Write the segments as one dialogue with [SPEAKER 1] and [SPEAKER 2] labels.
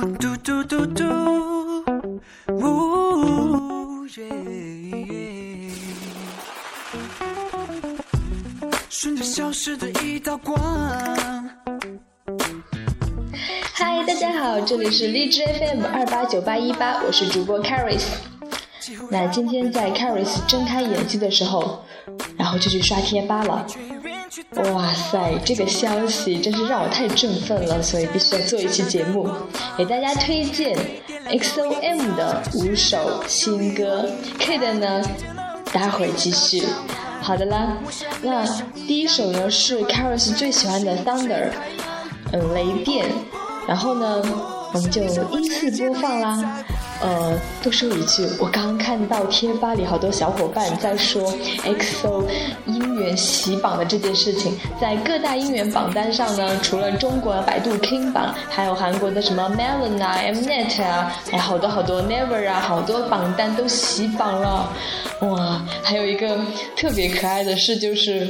[SPEAKER 1] 嘟嘟嘟嘟，呜耶！瞬间消失的一道光。
[SPEAKER 2] 嗨，大家好，这里是荔枝 FM 二八九八一八，我是主播 Caris。那今天在 Caris 睁开眼睛的时候，然后就去刷贴吧了。哇塞，这个消息真是让我太振奋了，所以必须要做一期节目，给大家推荐 XOM 的五首新歌。K 的呢，待会儿继续。好的啦，那第一首呢是 Caris 最喜欢的 Thunder，嗯，雷电。然后呢，我们就依次播放啦。呃，多说一句，我刚刚看到贴吧里好多小伙伴在说 EXO 音源洗榜的这件事情，在各大音源榜单上呢，除了中国百度 King 榜，还有韩国的什么 Melon 啊、Mnet 啊，还好多好多 Never 啊，好多榜单都洗榜了。哇，还有一个特别可爱的事就是，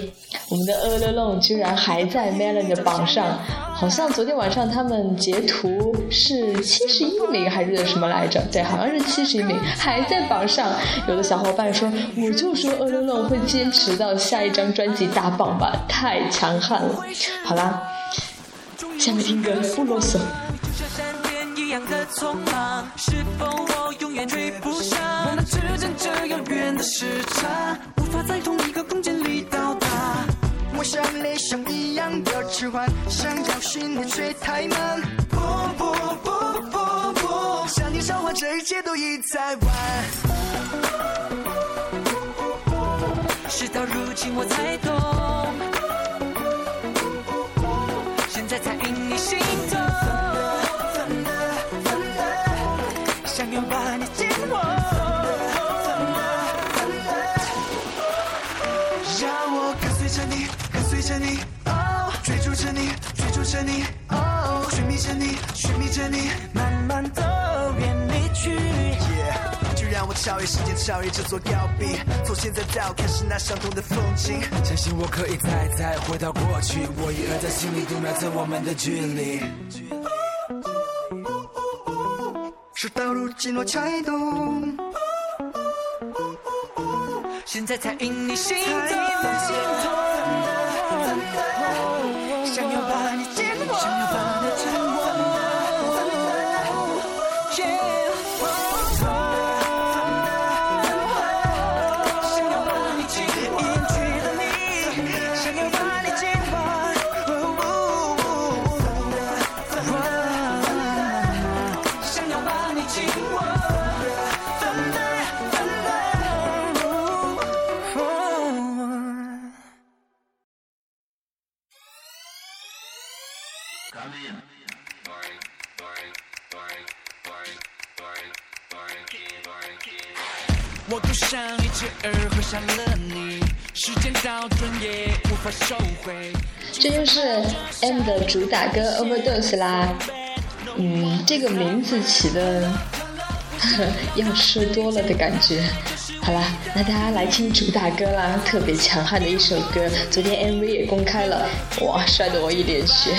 [SPEAKER 2] 我们的 All Alone 居然还在 Melon 的榜上。好像昨天晚上他们截图是七十一名还是什么来着？对，好像是七十一名，还在榜上。有的小伙伴说，我就说二六六会坚持到下一张专辑大榜吧，太强悍了。好啦，下面听歌不啰嗦。
[SPEAKER 3] 我我像雷声一样的迟缓，想要寻你却太慢。不不不不不，向你召唤，这一切都已在晚。
[SPEAKER 1] 事到如今我才懂，现在才因你心痛。
[SPEAKER 3] 超越时间，超越这座高壁，从现在到开始那相同的风景。
[SPEAKER 4] 相信我可以再再回到过去，我一而在心里度秒测我们的距离。
[SPEAKER 3] 事到如今我才懂，
[SPEAKER 1] 现在才因你心痛。
[SPEAKER 3] 想要把你紧握，
[SPEAKER 2] 这就是 M 的主打歌 Overdose 啦，嗯，这个名字起的 要吃多了的感觉。好啦，那大家来听主打歌啦，特别强悍的一首歌，昨天 MV 也公开了，哇，帅得我一脸血。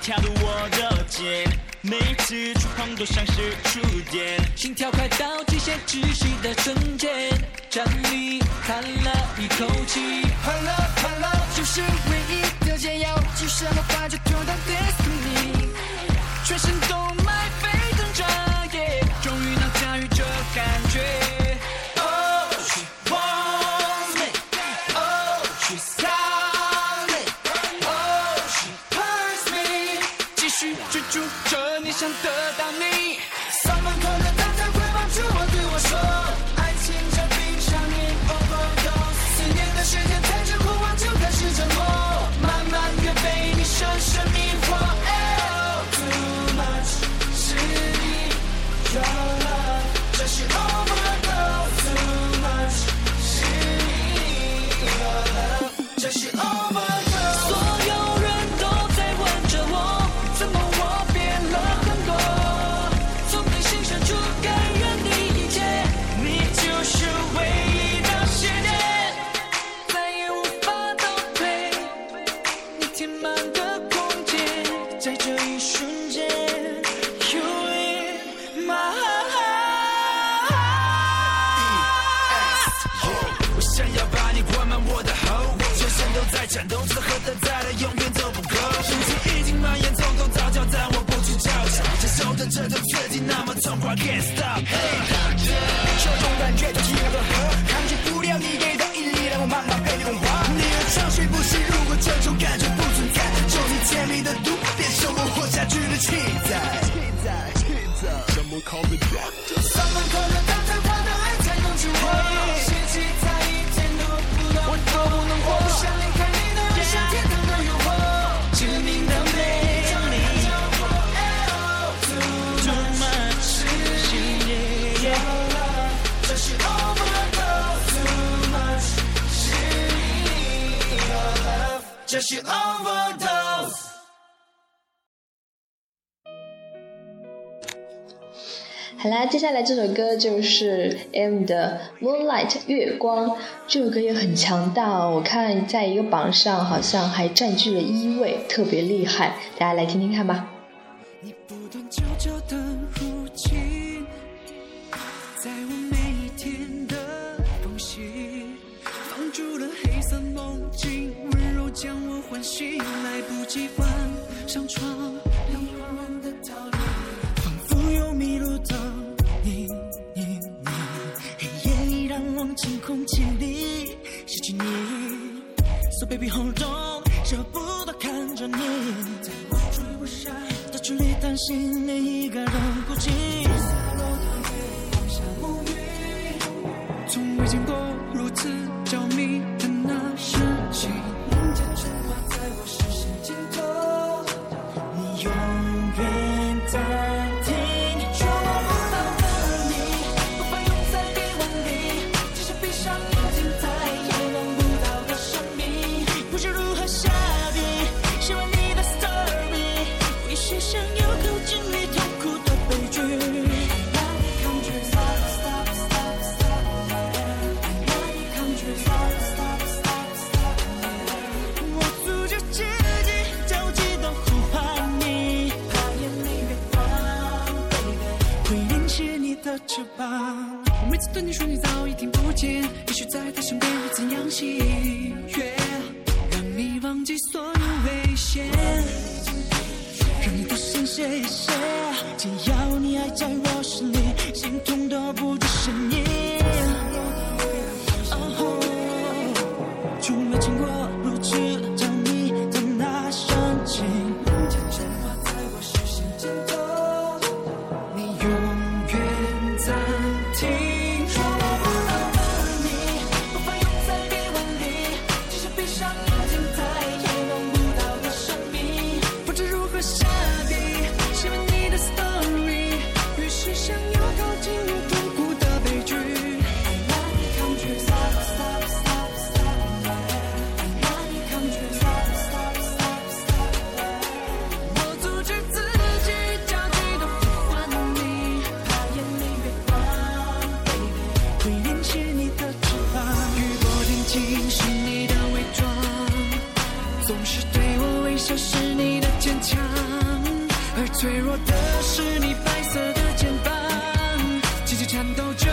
[SPEAKER 1] 跳入我的肩，每次触碰都像是触电，心跳快到极限窒息的瞬间，站立叹了一口气，
[SPEAKER 3] 快乐快乐就是唯一的解药，即使魔法就痛到 destiny，
[SPEAKER 1] 全身
[SPEAKER 4] 战斗值得何等再来，永远都不够。雄心已经蔓延，从头到脚，但我不去招架。接受的这种刺激，那么痛快，can't stop。
[SPEAKER 3] 这种感觉就像那个河，抗拒不了你给的引力，让我慢慢被你融化。你的长水不息，如果这种感觉不存在，就你甜蜜的毒，变成我活下去的气在。
[SPEAKER 1] 上门口的他才换的爱才能救我，嫌弃在一天都不能，我都不能活。
[SPEAKER 2] 好啦，接下来这首歌就是 M 的《Moonlight》月光，这首歌也很强大哦。我看在一个榜上好像还占据了一位，特别厉害。大家来听听看吧。
[SPEAKER 1] 你不断悄悄地入侵，在我每一天的缝隙，放逐了黑色梦境，温柔将我唤醒，来不及换上床，翅膀。我每次对你说你早已听不见，也许在他身边会怎样喜悦，让你忘记所有危险。让你多想谢谢，只要你还在我心里，心痛都不止声音。哦，从没见过情是你的伪装，总是对我微笑是你的坚强，而脆弱的是你白色的肩膀，紧紧颤抖着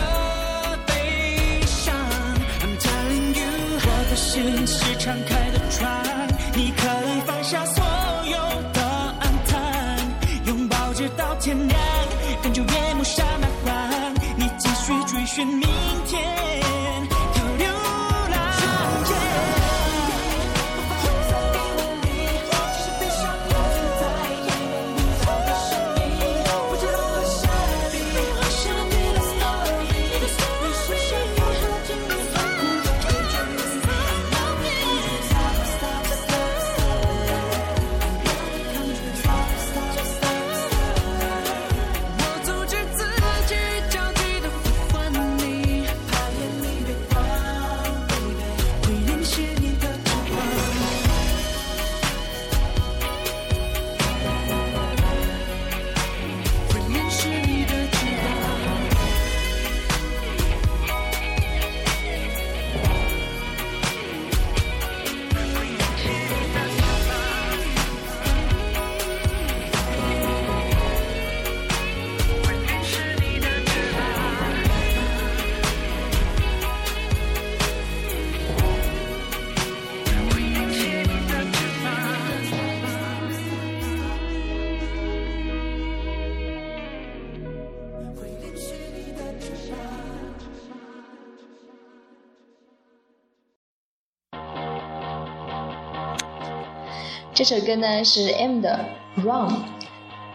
[SPEAKER 1] 悲伤。I'm telling you，我的心是敞开的窗，你可以放下所有的暗淡，拥抱直到天亮，感觉夜幕下漫画，你继续追寻明天，
[SPEAKER 2] 这首歌呢是 M 的《Run》，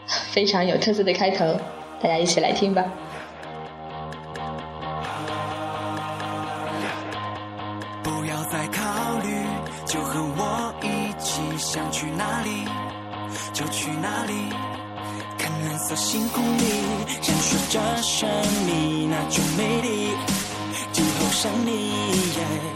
[SPEAKER 2] 非常有特色的开头，大家一起来听吧。
[SPEAKER 1] 不要再考虑，就和我一起，想去哪里就去哪里。看蓝色星空里闪烁着神秘那种美丽，就好像你。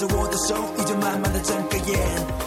[SPEAKER 1] 着我的手，已经慢慢的睁开眼。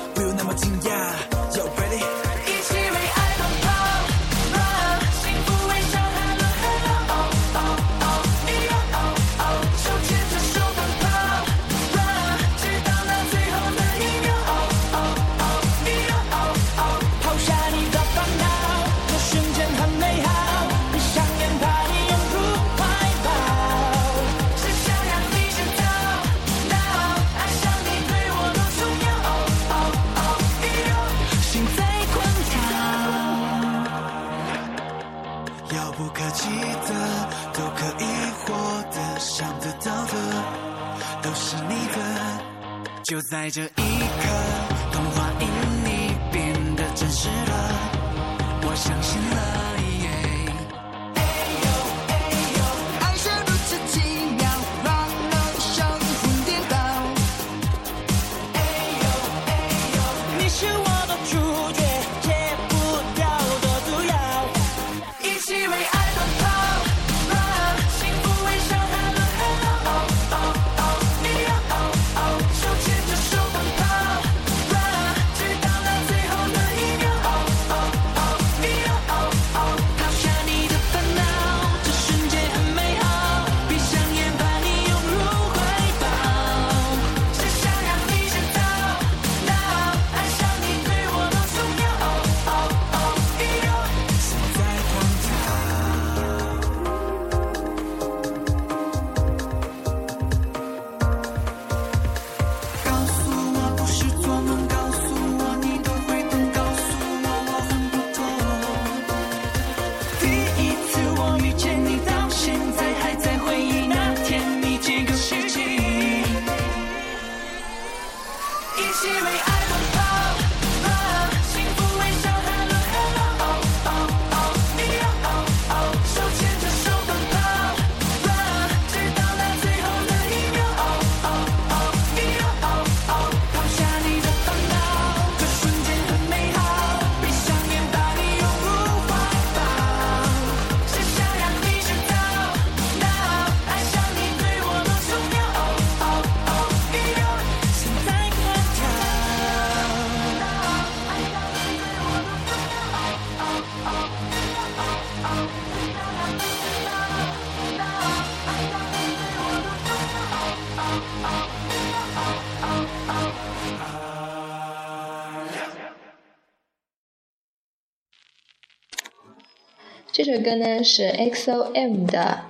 [SPEAKER 1] 这
[SPEAKER 2] 首歌呢是 XOM 的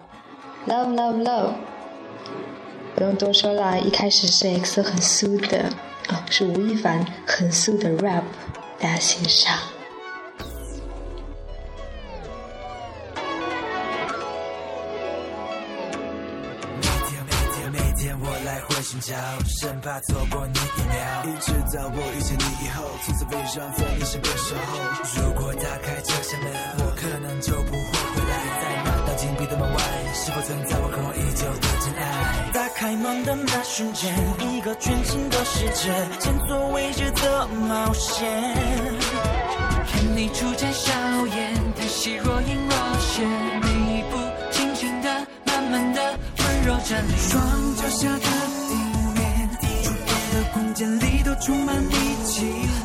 [SPEAKER 2] 《Love Love Love》，不用多说了，一开始是 X 很酥的，哦，是吴亦凡很酥的 rap，大家欣赏。
[SPEAKER 1] 脚生怕错过你一秒一直到我遇见你以后从此悲伤在你身边守候如果打开这扇门我可能就不会回来在那道紧闭的门外是否存在我渴望已久的真爱打开门的那瞬间一个全新的世界前所未知的冒险
[SPEAKER 5] 看你出战笑颜叹息若隐若现每一步轻轻的慢慢的温柔着
[SPEAKER 1] 双脚下的地房间里都充满力气。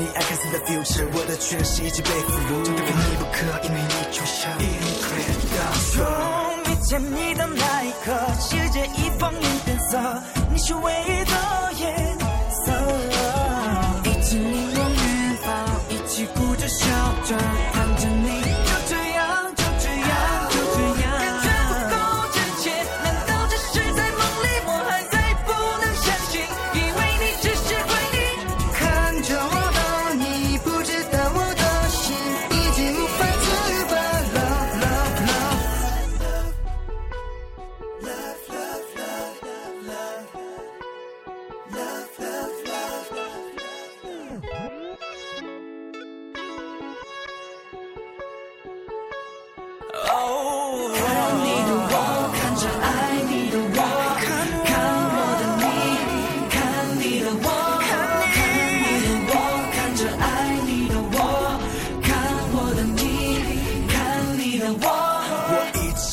[SPEAKER 1] 你
[SPEAKER 6] ，I can see the future，我的全心已经被俘虏，真的非你不可，因为你就像 incredible。
[SPEAKER 1] 从遇见你的那一刻，世界已放眼变色，你是唯一的颜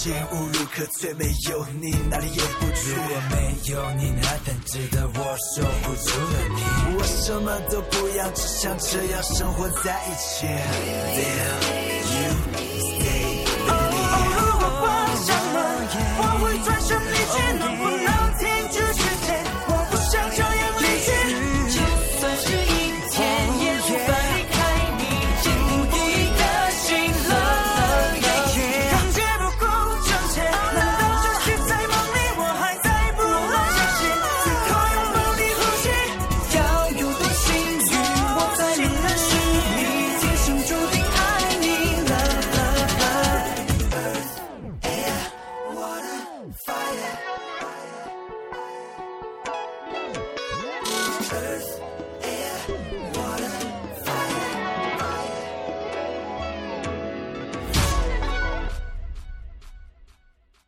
[SPEAKER 1] 我
[SPEAKER 6] 已经无路可退，没有你哪里也不去。
[SPEAKER 1] 如果没有你，那单值得我守护住了你。
[SPEAKER 6] 我什么都不要，只想这样生活在一起。There you stay。
[SPEAKER 1] 如果关上门，我会转身离